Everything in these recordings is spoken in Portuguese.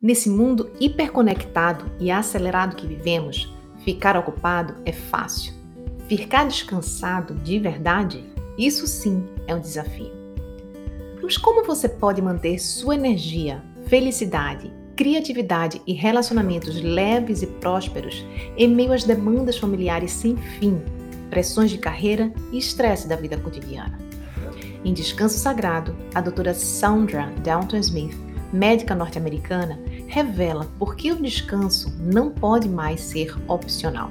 Nesse mundo hiperconectado e acelerado que vivemos, ficar ocupado é fácil. Ficar descansado de verdade, isso sim é um desafio. Mas como você pode manter sua energia, felicidade, criatividade e relacionamentos leves e prósperos em meio às demandas familiares sem fim, pressões de carreira e estresse da vida cotidiana? Em Descanso Sagrado, a doutora Sandra Downton Smith médica norte-americana, revela por que o descanso não pode mais ser opcional.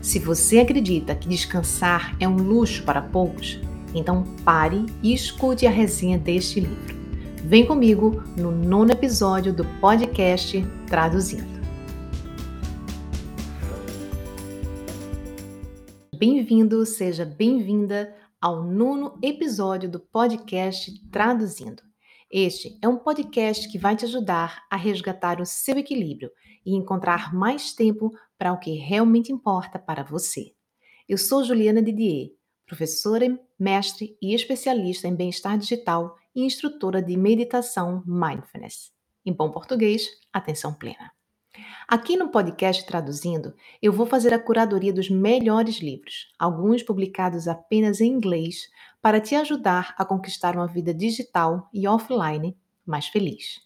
Se você acredita que descansar é um luxo para poucos, então pare e escute a resenha deste livro. Vem comigo no nono episódio do podcast Traduzindo. Bem-vindo, seja bem-vinda ao nono episódio do podcast Traduzindo. Este é um podcast que vai te ajudar a resgatar o seu equilíbrio e encontrar mais tempo para o que realmente importa para você. Eu sou Juliana Didier, professora, mestre e especialista em bem-estar digital e instrutora de meditação mindfulness. Em bom português, atenção plena. Aqui no podcast Traduzindo, eu vou fazer a curadoria dos melhores livros, alguns publicados apenas em inglês, para te ajudar a conquistar uma vida digital e offline mais feliz.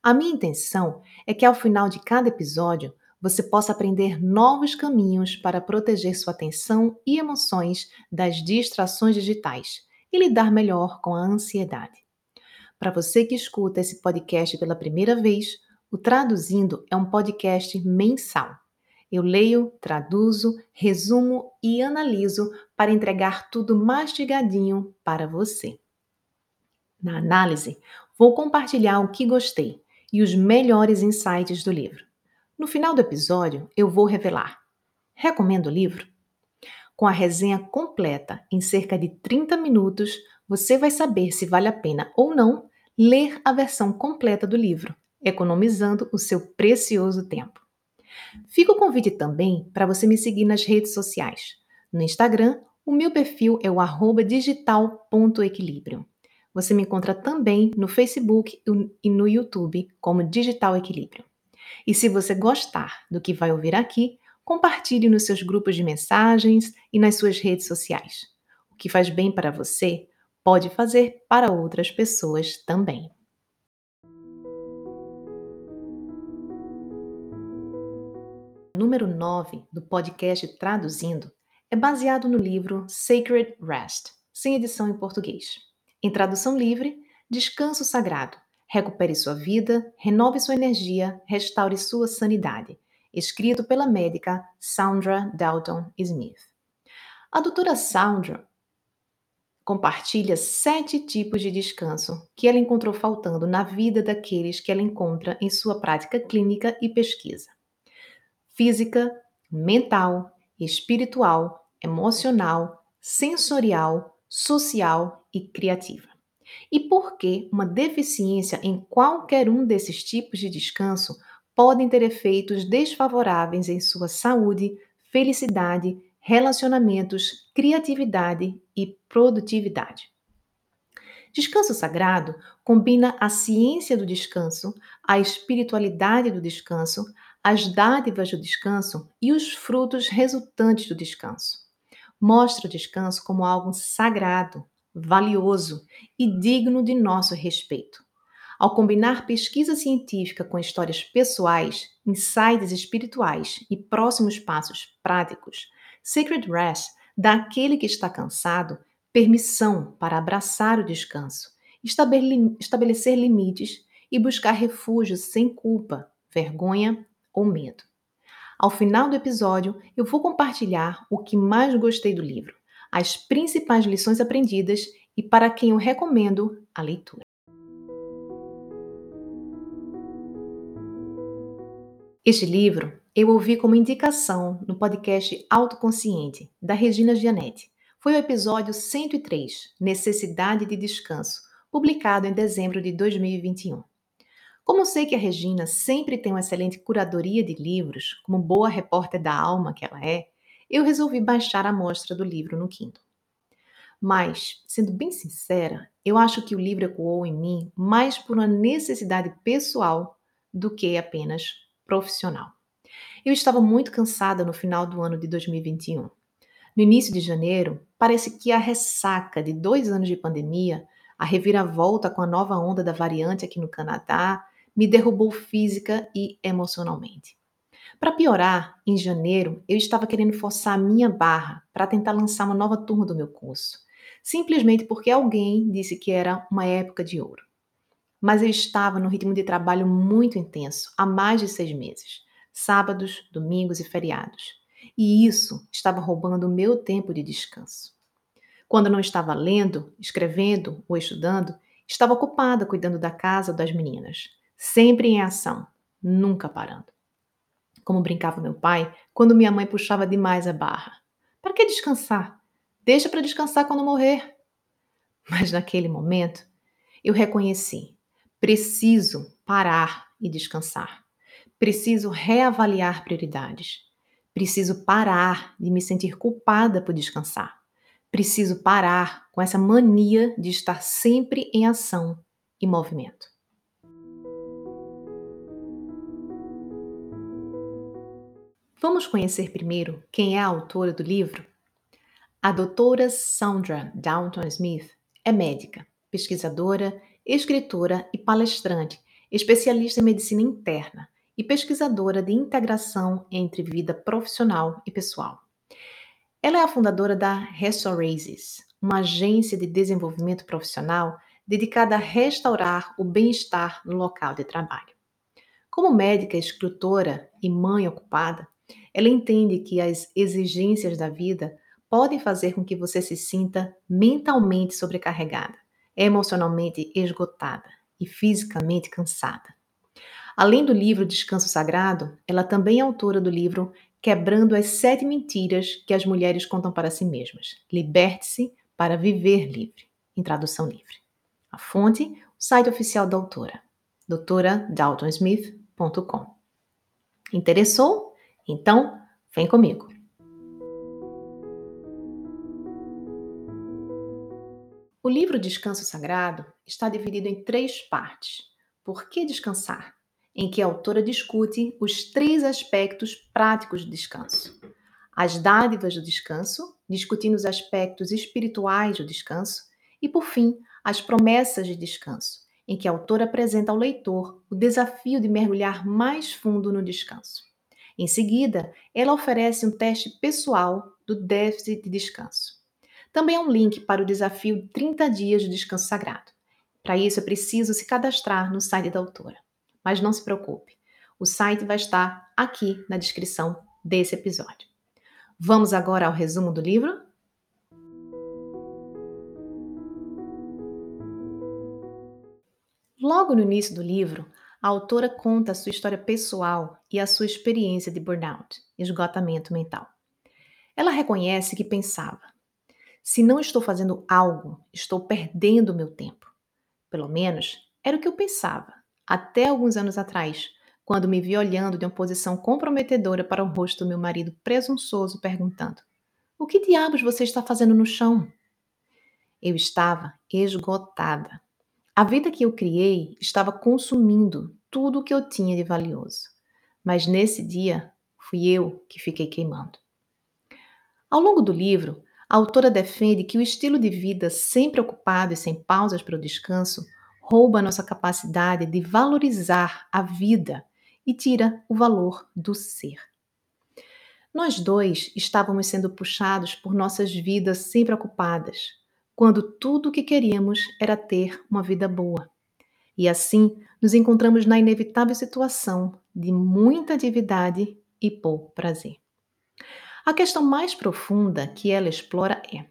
A minha intenção é que ao final de cada episódio você possa aprender novos caminhos para proteger sua atenção e emoções das distrações digitais e lidar melhor com a ansiedade. Para você que escuta esse podcast pela primeira vez, o Traduzindo é um podcast mensal eu leio, traduzo, resumo e analiso para entregar tudo mastigadinho para você. Na análise, vou compartilhar o que gostei e os melhores insights do livro. No final do episódio, eu vou revelar: recomendo o livro? Com a resenha completa em cerca de 30 minutos, você vai saber se vale a pena ou não ler a versão completa do livro, economizando o seu precioso tempo. Fica o convite também para você me seguir nas redes sociais. No Instagram, o meu perfil é o digital.equilíbrio. Você me encontra também no Facebook e no YouTube como Digital Equilíbrio. E se você gostar do que vai ouvir aqui, compartilhe nos seus grupos de mensagens e nas suas redes sociais. O que faz bem para você pode fazer para outras pessoas também. Número 9 do podcast Traduzindo é baseado no livro Sacred Rest, sem edição em português. Em tradução livre, Descanso Sagrado. Recupere sua vida, renove sua energia, restaure sua sanidade. Escrito pela médica Sandra Dalton Smith. A doutora Sandra compartilha sete tipos de descanso que ela encontrou faltando na vida daqueles que ela encontra em sua prática clínica e pesquisa física, mental, espiritual, emocional, sensorial, social e criativa. E por que uma deficiência em qualquer um desses tipos de descanso podem ter efeitos desfavoráveis em sua saúde, felicidade, relacionamentos, criatividade e produtividade. Descanso sagrado combina a ciência do descanso, a espiritualidade do descanso, as dádivas do descanso e os frutos resultantes do descanso. Mostra o descanso como algo sagrado, valioso e digno de nosso respeito. Ao combinar pesquisa científica com histórias pessoais, insights espirituais e próximos passos práticos, Sacred Rest dá àquele que está cansado permissão para abraçar o descanso, estabelecer limites e buscar refúgio sem culpa, vergonha ou medo. Ao final do episódio, eu vou compartilhar o que mais gostei do livro, as principais lições aprendidas e para quem eu recomendo a leitura. Este livro eu ouvi como indicação no podcast Autoconsciente, da Regina Gianetti. Foi o episódio 103, Necessidade de Descanso, publicado em dezembro de 2021. Como sei que a Regina sempre tem uma excelente curadoria de livros, como boa repórter da alma que ela é, eu resolvi baixar a amostra do livro no Kindle. Mas, sendo bem sincera, eu acho que o livro ecoou em mim mais por uma necessidade pessoal do que apenas profissional. Eu estava muito cansada no final do ano de 2021. No início de janeiro, parece que a ressaca de dois anos de pandemia, a reviravolta com a nova onda da variante aqui no Canadá, me derrubou física e emocionalmente. Para piorar, em janeiro, eu estava querendo forçar a minha barra para tentar lançar uma nova turma do meu curso, simplesmente porque alguém disse que era uma época de ouro. Mas eu estava num ritmo de trabalho muito intenso há mais de seis meses sábados, domingos e feriados. E isso estava roubando o meu tempo de descanso. Quando não estava lendo, escrevendo ou estudando, estava ocupada cuidando da casa ou das meninas, sempre em ação, nunca parando. Como brincava meu pai quando minha mãe puxava demais a barra. Para que descansar? Deixa para descansar quando morrer. Mas naquele momento, eu reconheci: preciso parar e descansar. Preciso reavaliar prioridades. Preciso parar de me sentir culpada por descansar. Preciso parar com essa mania de estar sempre em ação e movimento. Vamos conhecer primeiro quem é a autora do livro? A doutora Sandra Downton Smith é médica, pesquisadora, escritora e palestrante, especialista em medicina interna e pesquisadora de integração entre vida profissional e pessoal. Ela é a fundadora da Restoraces, uma agência de desenvolvimento profissional dedicada a restaurar o bem-estar no local de trabalho. Como médica, escritora e mãe ocupada, ela entende que as exigências da vida podem fazer com que você se sinta mentalmente sobrecarregada, emocionalmente esgotada e fisicamente cansada. Além do livro Descanso Sagrado, ela também é autora do livro Quebrando as Sete Mentiras que as Mulheres Contam para Si Mesmas. Liberte-se para viver livre, em tradução livre. A fonte, o site oficial da autora, doutoradaltonsmith.com. Interessou? Então, vem comigo. O livro Descanso Sagrado está dividido em três partes. Por que descansar? em que a autora discute os três aspectos práticos do descanso: as dádivas do descanso, discutindo os aspectos espirituais do descanso, e, por fim, as promessas de descanso, em que a autora apresenta ao leitor o desafio de mergulhar mais fundo no descanso. Em seguida, ela oferece um teste pessoal do déficit de descanso. Também há um link para o desafio 30 dias de descanso sagrado. Para isso, é preciso se cadastrar no site da autora. Mas não se preocupe, o site vai estar aqui na descrição desse episódio. Vamos agora ao resumo do livro? Logo no início do livro, a autora conta a sua história pessoal e a sua experiência de burnout, esgotamento mental. Ela reconhece que pensava: se não estou fazendo algo, estou perdendo meu tempo. Pelo menos era o que eu pensava até alguns anos atrás, quando me vi olhando de uma posição comprometedora para o rosto do meu marido presunçoso, perguntando: O que diabos você está fazendo no chão? Eu estava esgotada. A vida que eu criei estava consumindo tudo o que eu tinha de valioso. Mas nesse dia, fui eu que fiquei queimando. Ao longo do livro, a autora defende que o estilo de vida sempre ocupado e sem pausas para o descanso rouba nossa capacidade de valorizar a vida e tira o valor do ser. Nós dois estávamos sendo puxados por nossas vidas sempre ocupadas, quando tudo o que queríamos era ter uma vida boa. E assim nos encontramos na inevitável situação de muita atividade e pouco prazer. A questão mais profunda que ela explora é: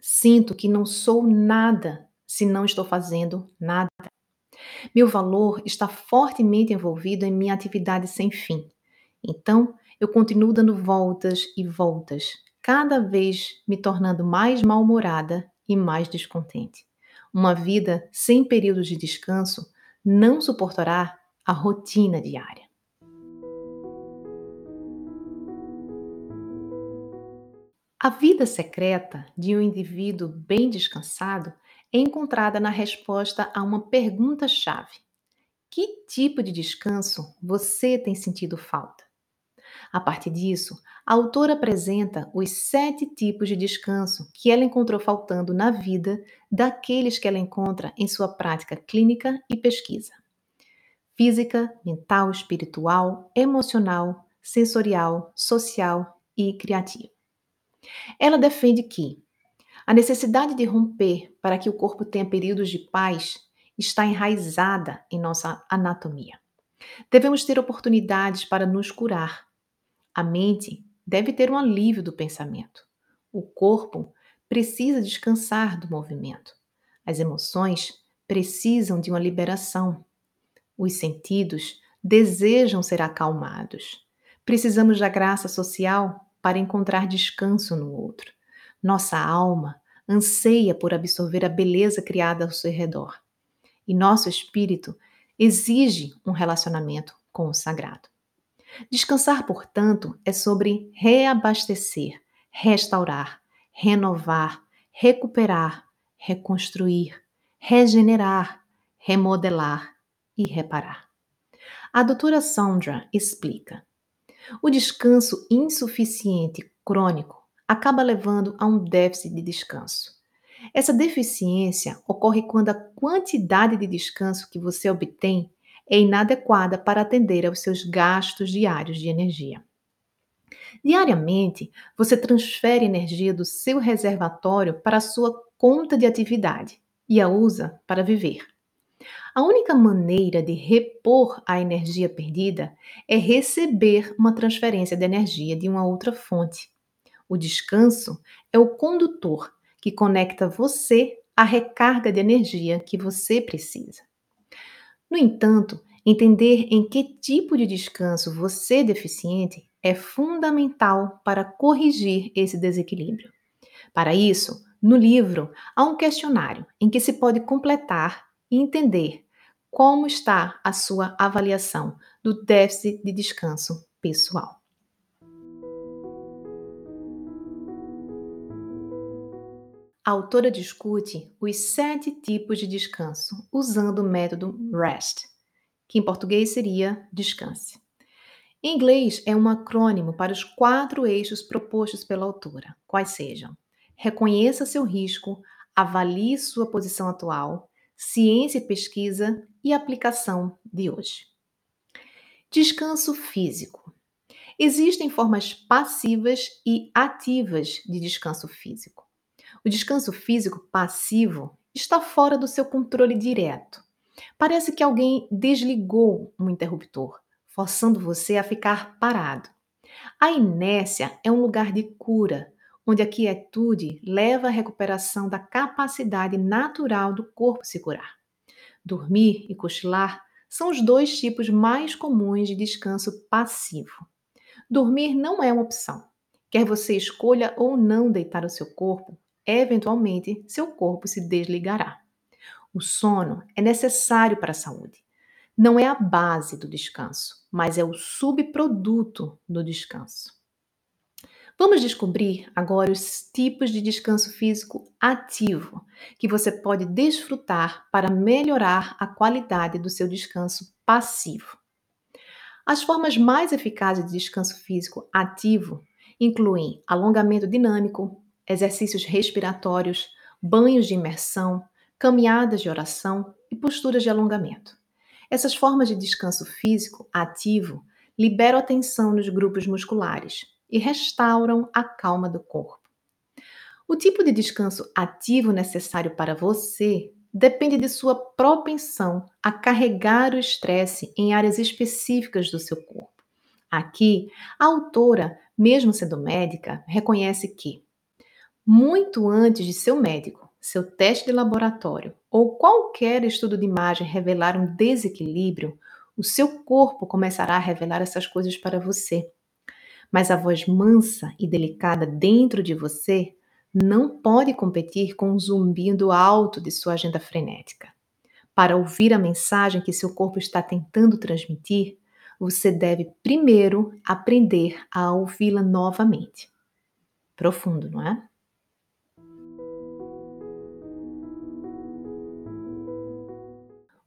sinto que não sou nada se não estou fazendo nada. Meu valor está fortemente envolvido em minha atividade sem fim. Então, eu continuo dando voltas e voltas, cada vez me tornando mais mal-humorada e mais descontente. Uma vida sem períodos de descanso não suportará a rotina diária. A vida secreta de um indivíduo bem descansado é encontrada na resposta a uma pergunta-chave: que tipo de descanso você tem sentido falta. A partir disso, a autora apresenta os sete tipos de descanso que ela encontrou faltando na vida daqueles que ela encontra em sua prática clínica e pesquisa: física, mental, espiritual, emocional, sensorial, social e criativa. Ela defende que a necessidade de romper para que o corpo tenha períodos de paz está enraizada em nossa anatomia. Devemos ter oportunidades para nos curar. A mente deve ter um alívio do pensamento. O corpo precisa descansar do movimento. As emoções precisam de uma liberação. Os sentidos desejam ser acalmados. Precisamos da graça social para encontrar descanso no outro. Nossa alma anseia por absorver a beleza criada ao seu redor. E nosso espírito exige um relacionamento com o sagrado. Descansar, portanto, é sobre reabastecer, restaurar, renovar, recuperar, reconstruir, regenerar, remodelar e reparar. A doutora Sandra explica: o descanso insuficiente crônico acaba levando a um déficit de descanso. Essa deficiência ocorre quando a quantidade de descanso que você obtém é inadequada para atender aos seus gastos diários de energia. Diariamente, você transfere energia do seu reservatório para a sua conta de atividade e a usa para viver. A única maneira de repor a energia perdida é receber uma transferência de energia de uma outra fonte. O descanso é o condutor que conecta você à recarga de energia que você precisa. No entanto, entender em que tipo de descanso você é deficiente é fundamental para corrigir esse desequilíbrio. Para isso, no livro há um questionário em que se pode completar e entender como está a sua avaliação do déficit de descanso pessoal. A autora discute os sete tipos de descanso usando o método REST, que em português seria descanse. Em inglês, é um acrônimo para os quatro eixos propostos pela autora, quais sejam: reconheça seu risco, avalie sua posição atual, ciência e pesquisa e aplicação de hoje. Descanso físico. Existem formas passivas e ativas de descanso físico. O descanso físico passivo está fora do seu controle direto. Parece que alguém desligou um interruptor, forçando você a ficar parado. A inércia é um lugar de cura, onde a quietude leva à recuperação da capacidade natural do corpo se curar. Dormir e cochilar são os dois tipos mais comuns de descanso passivo. Dormir não é uma opção. Quer você escolha ou não deitar o seu corpo, eventualmente seu corpo se desligará. O sono é necessário para a saúde. Não é a base do descanso, mas é o subproduto do descanso. Vamos descobrir agora os tipos de descanso físico ativo que você pode desfrutar para melhorar a qualidade do seu descanso passivo. As formas mais eficazes de descanso físico ativo incluem alongamento dinâmico, exercícios respiratórios, banhos de imersão, caminhadas de oração e posturas de alongamento. Essas formas de descanso físico ativo liberam a tensão nos grupos musculares e restauram a calma do corpo. O tipo de descanso ativo necessário para você depende de sua propensão a carregar o estresse em áreas específicas do seu corpo. Aqui, a autora, mesmo sendo médica, reconhece que muito antes de seu médico, seu teste de laboratório ou qualquer estudo de imagem revelar um desequilíbrio, o seu corpo começará a revelar essas coisas para você. Mas a voz mansa e delicada dentro de você não pode competir com o zumbido alto de sua agenda frenética. Para ouvir a mensagem que seu corpo está tentando transmitir, você deve primeiro aprender a ouvi-la novamente. Profundo, não é?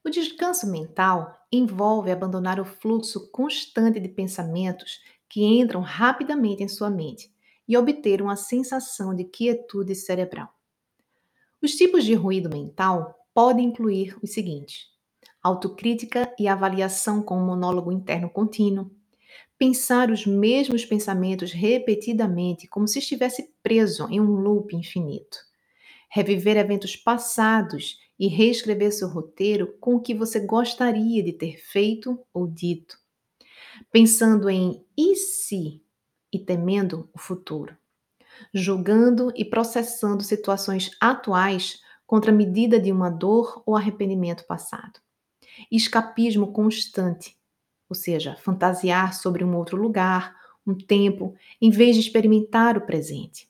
O descanso mental envolve abandonar o fluxo constante de pensamentos que entram rapidamente em sua mente e obter uma sensação de quietude cerebral. Os tipos de ruído mental podem incluir os seguintes: autocrítica e avaliação com um monólogo interno contínuo, pensar os mesmos pensamentos repetidamente como se estivesse preso em um loop infinito, reviver eventos passados e reescrever seu roteiro com o que você gostaria de ter feito ou dito, pensando em e se e temendo o futuro, julgando e processando situações atuais contra a medida de uma dor ou arrependimento passado. Escapismo constante, ou seja, fantasiar sobre um outro lugar, um tempo, em vez de experimentar o presente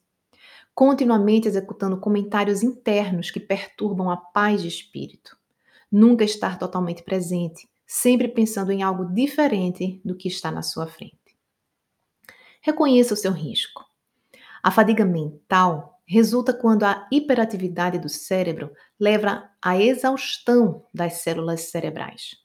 continuamente executando comentários internos que perturbam a paz de espírito. Nunca estar totalmente presente, sempre pensando em algo diferente do que está na sua frente. Reconheça o seu risco. A fadiga mental resulta quando a hiperatividade do cérebro leva à exaustão das células cerebrais.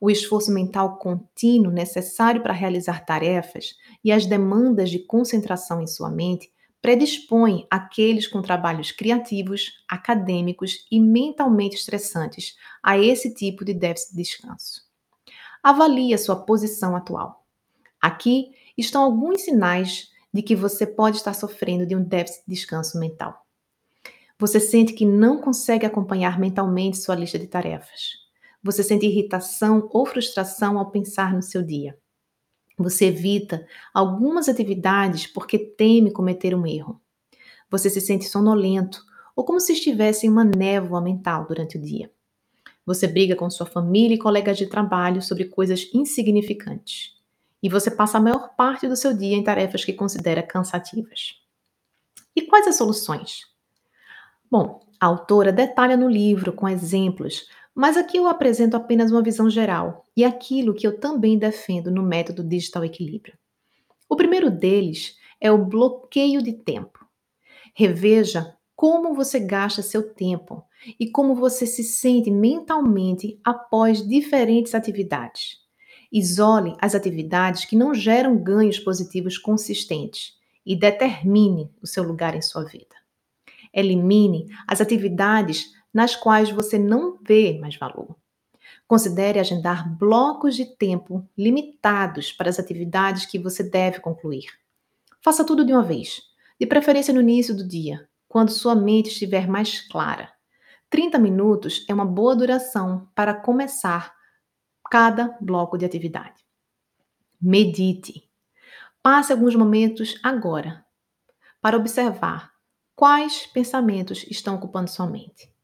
O esforço mental contínuo necessário para realizar tarefas e as demandas de concentração em sua mente predispõe aqueles com trabalhos criativos, acadêmicos e mentalmente estressantes a esse tipo de déficit de descanso. Avalie a sua posição atual. Aqui estão alguns sinais de que você pode estar sofrendo de um déficit de descanso mental. Você sente que não consegue acompanhar mentalmente sua lista de tarefas. Você sente irritação ou frustração ao pensar no seu dia. Você evita algumas atividades porque teme cometer um erro. Você se sente sonolento ou como se estivesse em uma névoa mental durante o dia. Você briga com sua família e colegas de trabalho sobre coisas insignificantes. E você passa a maior parte do seu dia em tarefas que considera cansativas. E quais as soluções? Bom, a autora detalha no livro com exemplos mas aqui eu apresento apenas uma visão geral e aquilo que eu também defendo no método Digital Equilíbrio. O primeiro deles é o bloqueio de tempo. Reveja como você gasta seu tempo e como você se sente mentalmente após diferentes atividades. Isole as atividades que não geram ganhos positivos consistentes e determine o seu lugar em sua vida. Elimine as atividades nas quais você não vê mais valor. Considere agendar blocos de tempo limitados para as atividades que você deve concluir. Faça tudo de uma vez, de preferência no início do dia, quando sua mente estiver mais clara. 30 minutos é uma boa duração para começar cada bloco de atividade. Medite. Passe alguns momentos agora para observar quais pensamentos estão ocupando sua mente.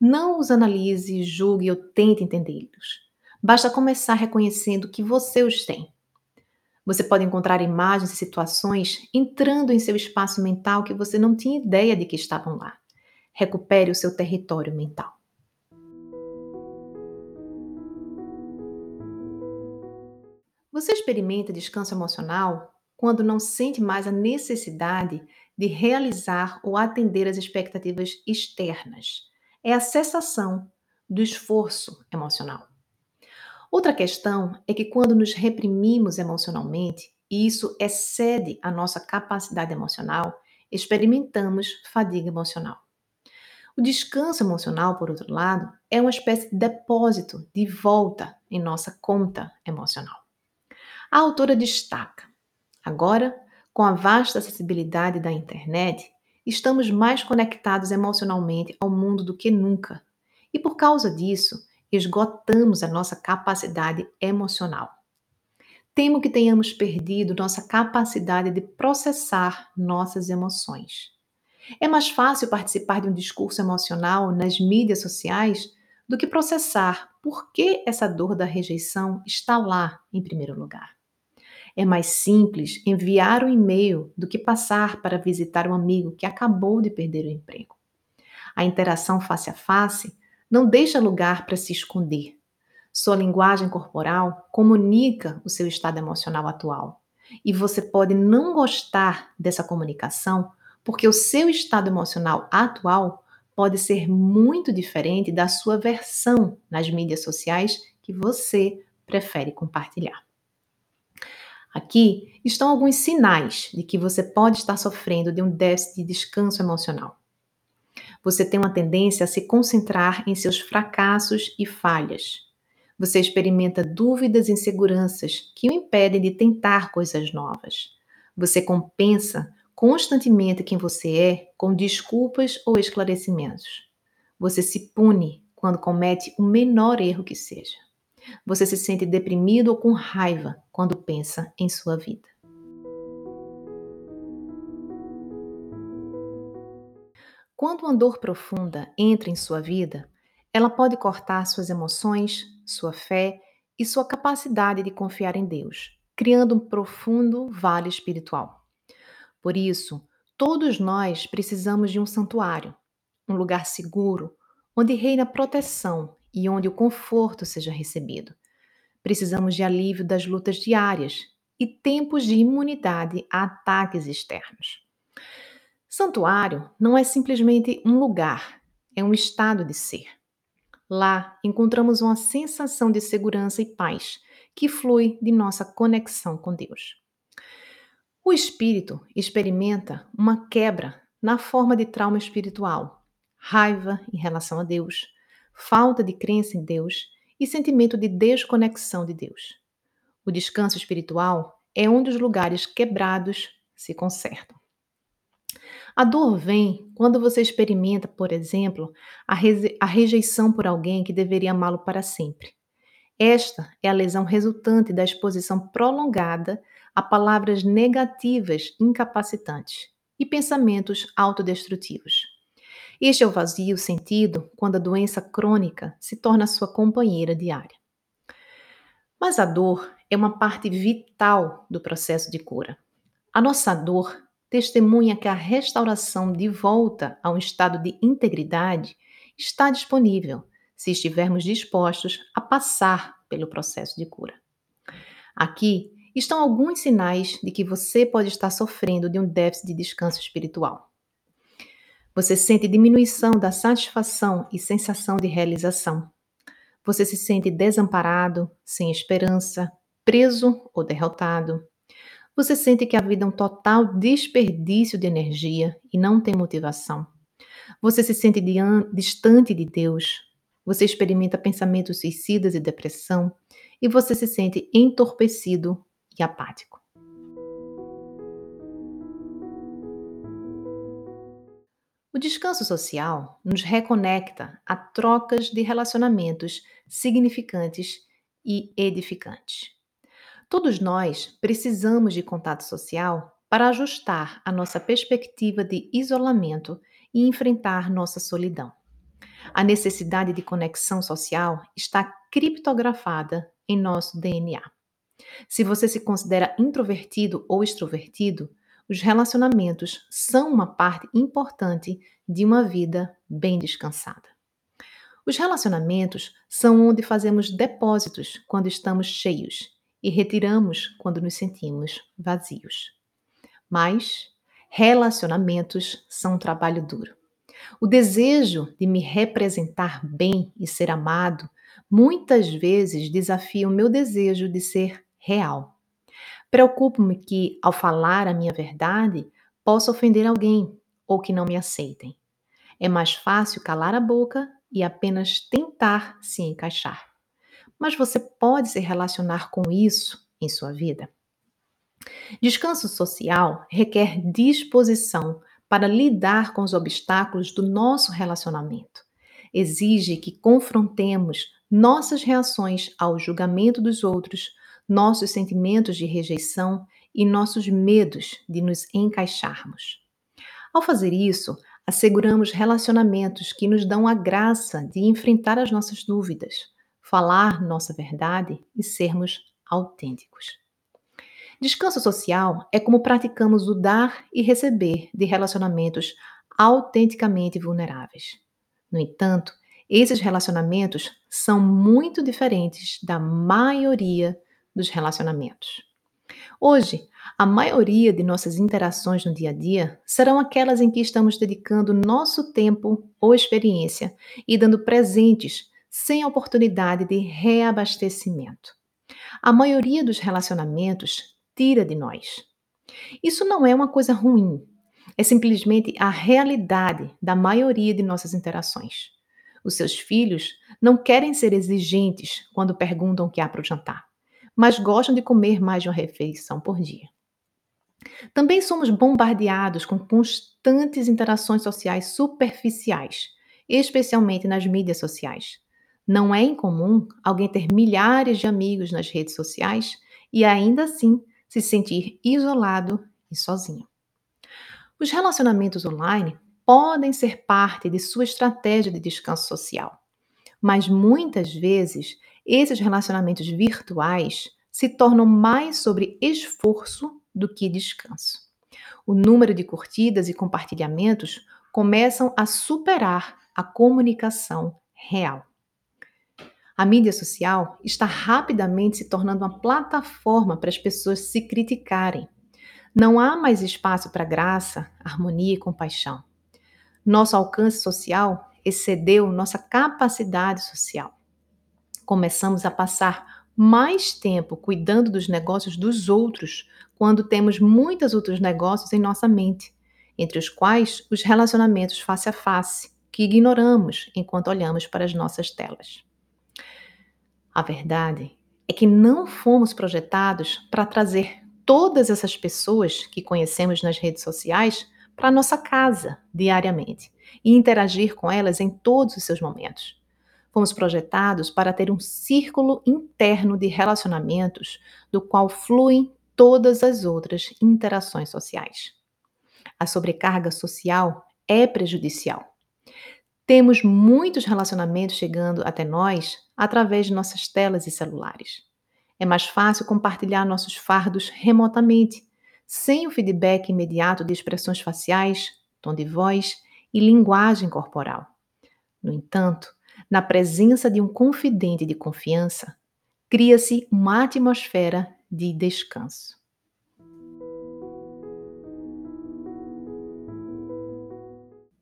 Não os analise, julgue ou tente entendê-los. Basta começar reconhecendo que você os tem. Você pode encontrar imagens e situações entrando em seu espaço mental que você não tinha ideia de que estavam lá. Recupere o seu território mental. Você experimenta descanso emocional quando não sente mais a necessidade de realizar ou atender às expectativas externas é a cessação do esforço emocional. Outra questão é que quando nos reprimimos emocionalmente, e isso excede a nossa capacidade emocional, experimentamos fadiga emocional. O descanso emocional, por outro lado, é uma espécie de depósito de volta em nossa conta emocional. A autora destaca: agora, com a vasta acessibilidade da internet, estamos mais conectados emocionalmente ao mundo do que nunca. E por causa disso, esgotamos a nossa capacidade emocional. Temo que tenhamos perdido nossa capacidade de processar nossas emoções. É mais fácil participar de um discurso emocional nas mídias sociais do que processar por que essa dor da rejeição está lá em primeiro lugar. É mais simples enviar um e-mail do que passar para visitar um amigo que acabou de perder o emprego. A interação face a face não deixa lugar para se esconder. Sua linguagem corporal comunica o seu estado emocional atual. E você pode não gostar dessa comunicação porque o seu estado emocional atual pode ser muito diferente da sua versão nas mídias sociais que você prefere compartilhar. Aqui estão alguns sinais de que você pode estar sofrendo de um déficit de descanso emocional. Você tem uma tendência a se concentrar em seus fracassos e falhas. Você experimenta dúvidas e inseguranças que o impedem de tentar coisas novas. Você compensa constantemente quem você é com desculpas ou esclarecimentos. Você se pune quando comete o menor erro que seja. Você se sente deprimido ou com raiva quando pensa em sua vida. Quando uma dor profunda entra em sua vida, ela pode cortar suas emoções, sua fé e sua capacidade de confiar em Deus, criando um profundo vale espiritual. Por isso, todos nós precisamos de um santuário, um lugar seguro, onde reina proteção e onde o conforto seja recebido. Precisamos de alívio das lutas diárias e tempos de imunidade a ataques externos. Santuário não é simplesmente um lugar, é um estado de ser. Lá encontramos uma sensação de segurança e paz que flui de nossa conexão com Deus. O espírito experimenta uma quebra na forma de trauma espiritual, raiva em relação a Deus, falta de crença em Deus e sentimento de desconexão de Deus. O descanso espiritual é um dos lugares quebrados se consertam. A dor vem quando você experimenta, por exemplo, a, a rejeição por alguém que deveria amá-lo para sempre. Esta é a lesão resultante da exposição prolongada a palavras negativas incapacitantes e pensamentos autodestrutivos. Este é o vazio sentido quando a doença crônica se torna sua companheira diária. Mas a dor é uma parte vital do processo de cura. A nossa dor testemunha que a restauração de volta a um estado de integridade está disponível se estivermos dispostos a passar pelo processo de cura. Aqui estão alguns sinais de que você pode estar sofrendo de um déficit de descanso espiritual. Você sente diminuição da satisfação e sensação de realização. Você se sente desamparado, sem esperança, preso ou derrotado. Você sente que a vida é um total desperdício de energia e não tem motivação. Você se sente distante de Deus. Você experimenta pensamentos suicidas e depressão. E você se sente entorpecido e apático. O descanso social nos reconecta a trocas de relacionamentos significantes e edificantes. Todos nós precisamos de contato social para ajustar a nossa perspectiva de isolamento e enfrentar nossa solidão. A necessidade de conexão social está criptografada em nosso DNA. Se você se considera introvertido ou extrovertido, os relacionamentos são uma parte importante de uma vida bem descansada. Os relacionamentos são onde fazemos depósitos quando estamos cheios e retiramos quando nos sentimos vazios. Mas relacionamentos são um trabalho duro. O desejo de me representar bem e ser amado muitas vezes desafia o meu desejo de ser real. Preocupo-me que, ao falar a minha verdade, possa ofender alguém ou que não me aceitem. É mais fácil calar a boca e apenas tentar se encaixar. Mas você pode se relacionar com isso em sua vida? Descanso social requer disposição para lidar com os obstáculos do nosso relacionamento. Exige que confrontemos nossas reações ao julgamento dos outros nossos sentimentos de rejeição e nossos medos de nos encaixarmos. Ao fazer isso, asseguramos relacionamentos que nos dão a graça de enfrentar as nossas dúvidas, falar nossa verdade e sermos autênticos. Descanso social é como praticamos o dar e receber de relacionamentos autenticamente vulneráveis. No entanto, esses relacionamentos são muito diferentes da maioria dos relacionamentos. Hoje, a maioria de nossas interações no dia a dia serão aquelas em que estamos dedicando nosso tempo ou experiência e dando presentes sem oportunidade de reabastecimento. A maioria dos relacionamentos tira de nós. Isso não é uma coisa ruim, é simplesmente a realidade da maioria de nossas interações. Os seus filhos não querem ser exigentes quando perguntam o que há para o jantar, mas gostam de comer mais de uma refeição por dia. Também somos bombardeados com constantes interações sociais superficiais, especialmente nas mídias sociais. Não é incomum alguém ter milhares de amigos nas redes sociais e ainda assim se sentir isolado e sozinho. Os relacionamentos online podem ser parte de sua estratégia de descanso social, mas muitas vezes esses relacionamentos virtuais se tornam mais sobre esforço do que descanso. O número de curtidas e compartilhamentos começam a superar a comunicação real. A mídia social está rapidamente se tornando uma plataforma para as pessoas se criticarem não há mais espaço para graça, harmonia e compaixão. Nosso alcance social excedeu nossa capacidade social. Começamos a passar mais tempo cuidando dos negócios dos outros quando temos muitos outros negócios em nossa mente, entre os quais os relacionamentos face a face, que ignoramos enquanto olhamos para as nossas telas. A verdade é que não fomos projetados para trazer todas essas pessoas que conhecemos nas redes sociais para nossa casa diariamente e interagir com elas em todos os seus momentos. Fomos projetados para ter um círculo interno de relacionamentos do qual fluem todas as outras interações sociais. A sobrecarga social é prejudicial. Temos muitos relacionamentos chegando até nós através de nossas telas e celulares. É mais fácil compartilhar nossos fardos remotamente, sem o feedback imediato de expressões faciais, tom de voz e linguagem corporal. No entanto, na presença de um confidente de confiança, cria-se uma atmosfera de descanso.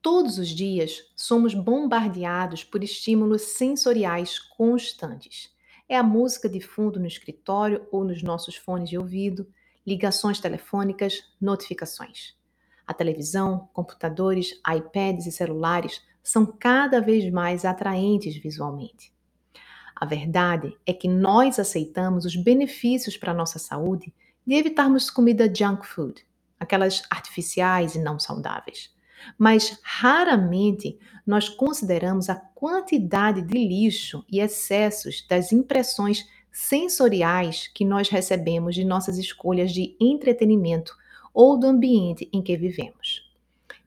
Todos os dias somos bombardeados por estímulos sensoriais constantes é a música de fundo no escritório ou nos nossos fones de ouvido, ligações telefônicas, notificações. A televisão, computadores, iPads e celulares são cada vez mais atraentes visualmente. A verdade é que nós aceitamos os benefícios para a nossa saúde de evitarmos comida junk food, aquelas artificiais e não saudáveis mas raramente nós consideramos a quantidade de lixo e excessos das impressões sensoriais que nós recebemos de nossas escolhas de entretenimento ou do ambiente em que vivemos.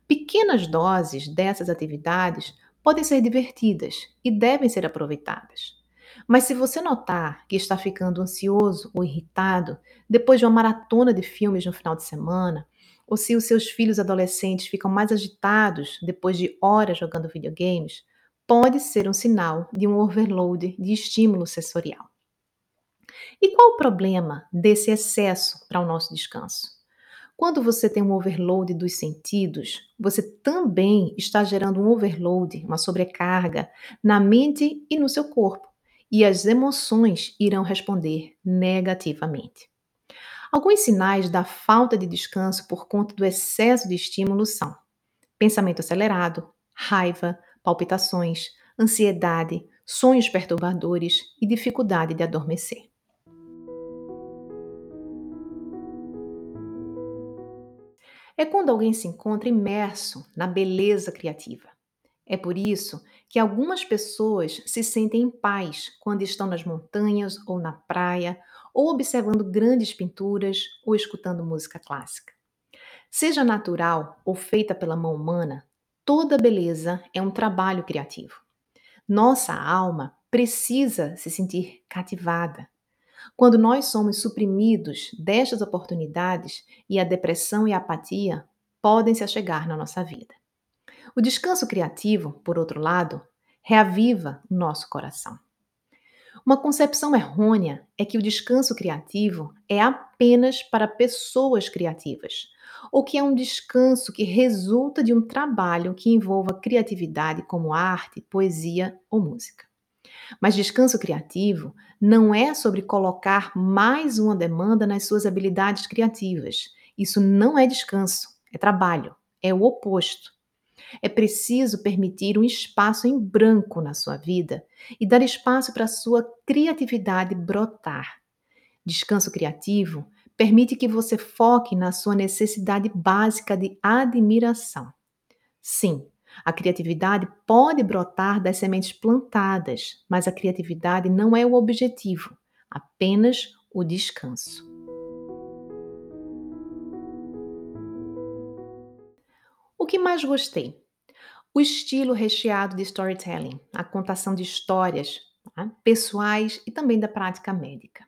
Pequenas doses dessas atividades podem ser divertidas e devem ser aproveitadas. Mas se você notar que está ficando ansioso ou irritado depois de uma maratona de filmes no final de semana, ou se os seus filhos adolescentes ficam mais agitados depois de horas jogando videogames, pode ser um sinal de um overload de estímulo sensorial. E qual o problema desse excesso para o nosso descanso? Quando você tem um overload dos sentidos, você também está gerando um overload, uma sobrecarga na mente e no seu corpo, e as emoções irão responder negativamente. Alguns sinais da falta de descanso por conta do excesso de estímulo são pensamento acelerado, raiva, palpitações, ansiedade, sonhos perturbadores e dificuldade de adormecer. É quando alguém se encontra imerso na beleza criativa. É por isso que algumas pessoas se sentem em paz quando estão nas montanhas ou na praia ou observando grandes pinturas ou escutando música clássica. Seja natural ou feita pela mão humana, toda beleza é um trabalho criativo. Nossa alma precisa se sentir cativada. Quando nós somos suprimidos destas oportunidades e a depressão e a apatia podem se achegar na nossa vida. O descanso criativo, por outro lado, reaviva o nosso coração. Uma concepção errônea é que o descanso criativo é apenas para pessoas criativas, ou que é um descanso que resulta de um trabalho que envolva criatividade como arte, poesia ou música. Mas descanso criativo não é sobre colocar mais uma demanda nas suas habilidades criativas. Isso não é descanso, é trabalho, é o oposto. É preciso permitir um espaço em branco na sua vida e dar espaço para a sua criatividade brotar. Descanso criativo permite que você foque na sua necessidade básica de admiração. Sim, a criatividade pode brotar das sementes plantadas, mas a criatividade não é o objetivo, apenas o descanso. O que mais gostei? O estilo recheado de storytelling, a contação de histórias tá? pessoais e também da prática médica.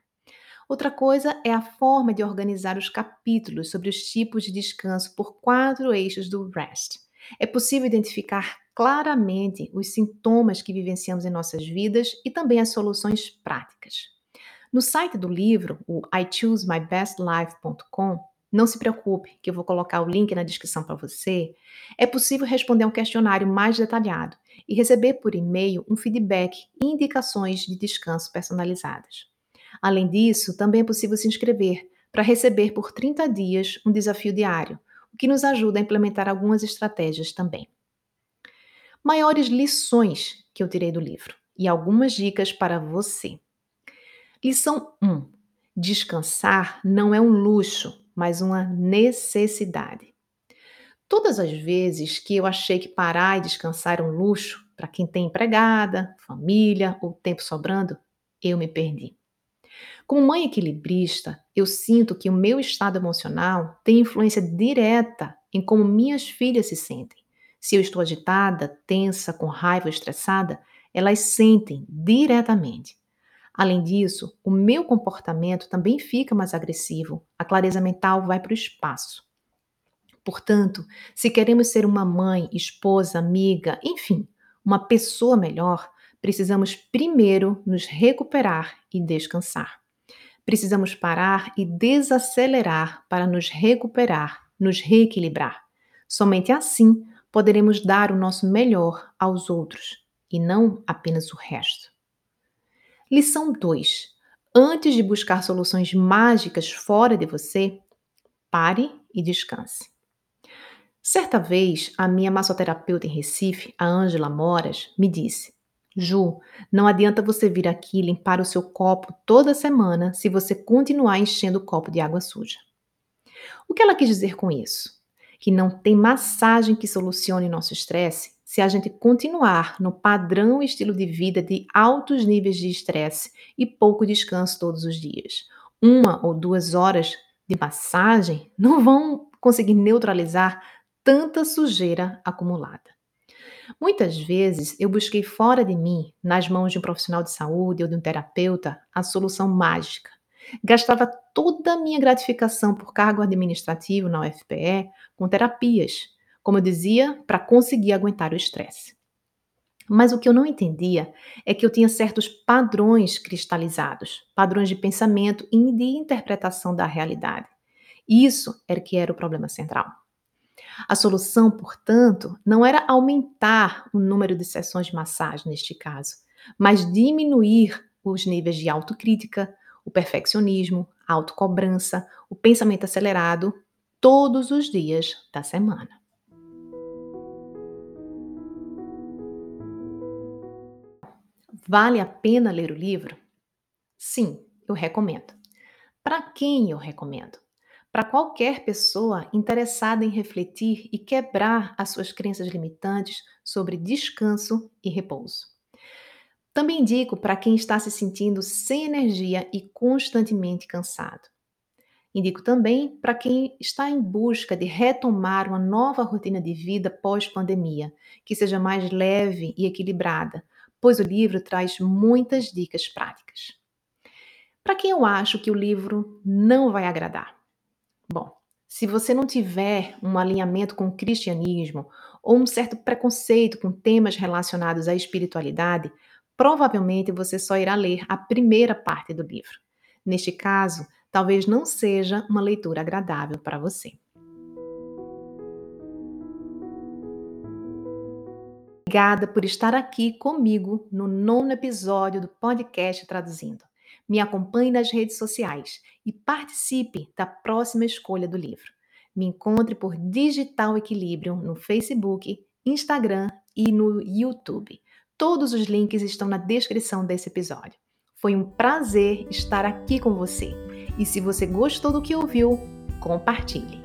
Outra coisa é a forma de organizar os capítulos sobre os tipos de descanso por quatro eixos do REST. É possível identificar claramente os sintomas que vivenciamos em nossas vidas e também as soluções práticas. No site do livro, o ichoosemybestlife.com, não se preocupe, que eu vou colocar o link na descrição para você. É possível responder um questionário mais detalhado e receber por e-mail um feedback e indicações de descanso personalizadas. Além disso, também é possível se inscrever para receber por 30 dias um desafio diário, o que nos ajuda a implementar algumas estratégias também. Maiores lições que eu tirei do livro e algumas dicas para você. Lição 1: Descansar não é um luxo, mas uma necessidade. Todas as vezes que eu achei que parar e descansar era um luxo, para quem tem empregada, família ou tempo sobrando, eu me perdi. Como mãe equilibrista, eu sinto que o meu estado emocional tem influência direta em como minhas filhas se sentem. Se eu estou agitada, tensa, com raiva estressada, elas sentem diretamente. Além disso, o meu comportamento também fica mais agressivo, a clareza mental vai para o espaço. Portanto, se queremos ser uma mãe, esposa, amiga, enfim, uma pessoa melhor, precisamos primeiro nos recuperar e descansar. Precisamos parar e desacelerar para nos recuperar, nos reequilibrar. Somente assim poderemos dar o nosso melhor aos outros e não apenas o resto. Lição 2. Antes de buscar soluções mágicas fora de você, pare e descanse. Certa vez, a minha massoterapeuta em Recife, a Ângela Moras, me disse: Ju, não adianta você vir aqui limpar o seu copo toda semana se você continuar enchendo o copo de água suja. O que ela quis dizer com isso? Que não tem massagem que solucione nosso estresse se a gente continuar no padrão estilo de vida de altos níveis de estresse e pouco descanso todos os dias. Uma ou duas horas de massagem não vão conseguir neutralizar tanta sujeira acumulada. Muitas vezes eu busquei fora de mim, nas mãos de um profissional de saúde ou de um terapeuta, a solução mágica. Gastava toda a minha gratificação por cargo administrativo na UFPE com terapias, como eu dizia, para conseguir aguentar o estresse. Mas o que eu não entendia é que eu tinha certos padrões cristalizados, padrões de pensamento e de interpretação da realidade. Isso era que era o problema central. A solução, portanto, não era aumentar o número de sessões de massagem neste caso, mas diminuir os níveis de autocrítica, o perfeccionismo, a autocobrança, o pensamento acelerado todos os dias da semana. Vale a pena ler o livro? Sim, eu recomendo. Para quem eu recomendo? Para qualquer pessoa interessada em refletir e quebrar as suas crenças limitantes sobre descanso e repouso. Também indico para quem está se sentindo sem energia e constantemente cansado. Indico também para quem está em busca de retomar uma nova rotina de vida pós-pandemia, que seja mais leve e equilibrada, pois o livro traz muitas dicas práticas. Para quem eu acho que o livro não vai agradar? Bom, se você não tiver um alinhamento com o cristianismo ou um certo preconceito com temas relacionados à espiritualidade, provavelmente você só irá ler a primeira parte do livro. Neste caso, talvez não seja uma leitura agradável para você. Obrigada por estar aqui comigo no nono episódio do podcast Traduzindo. Me acompanhe nas redes sociais e participe da próxima escolha do livro. Me encontre por Digital Equilíbrio no Facebook, Instagram e no YouTube. Todos os links estão na descrição desse episódio. Foi um prazer estar aqui com você. E se você gostou do que ouviu, compartilhe.